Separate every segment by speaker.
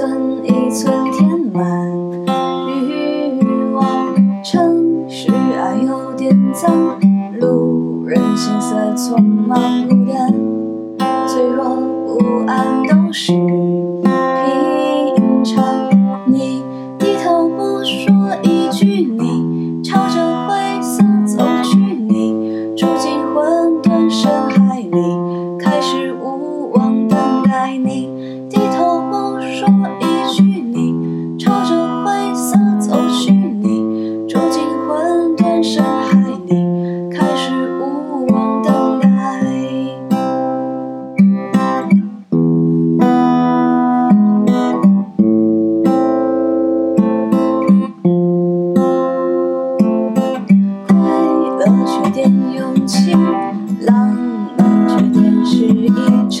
Speaker 1: 寸一寸填满欲望。城市爱有点脏，路人行色匆忙，孤单、脆弱、不安都是平常。你低头不说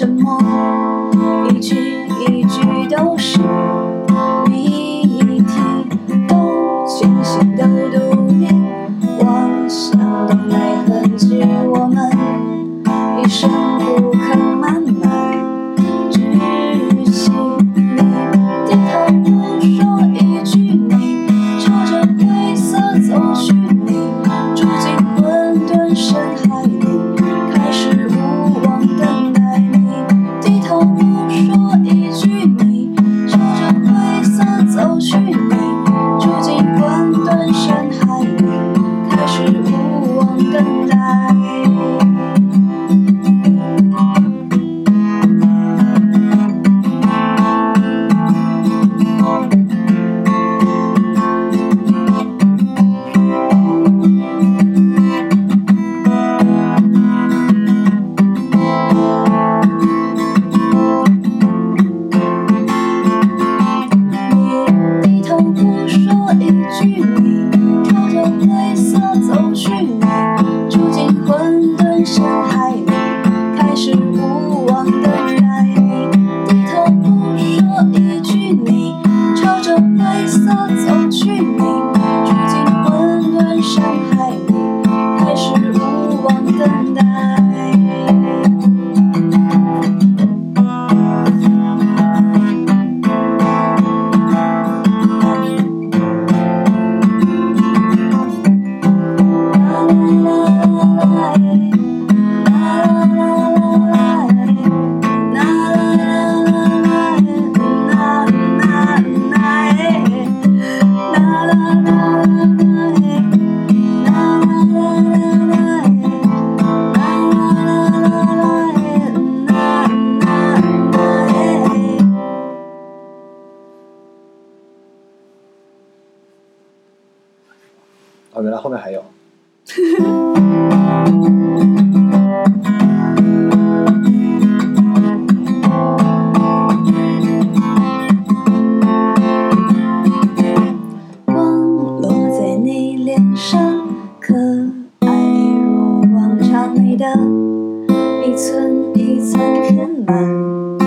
Speaker 1: 沉默一句一句都是谜题，都清醒，都独立，妄想都没痕迹，我们一生去。深海里，开始无望等待你。低头不说一句，你朝着灰色走
Speaker 2: 原来后面还有。
Speaker 1: 光落在你脸上，可爱如往常你的，一寸一寸填满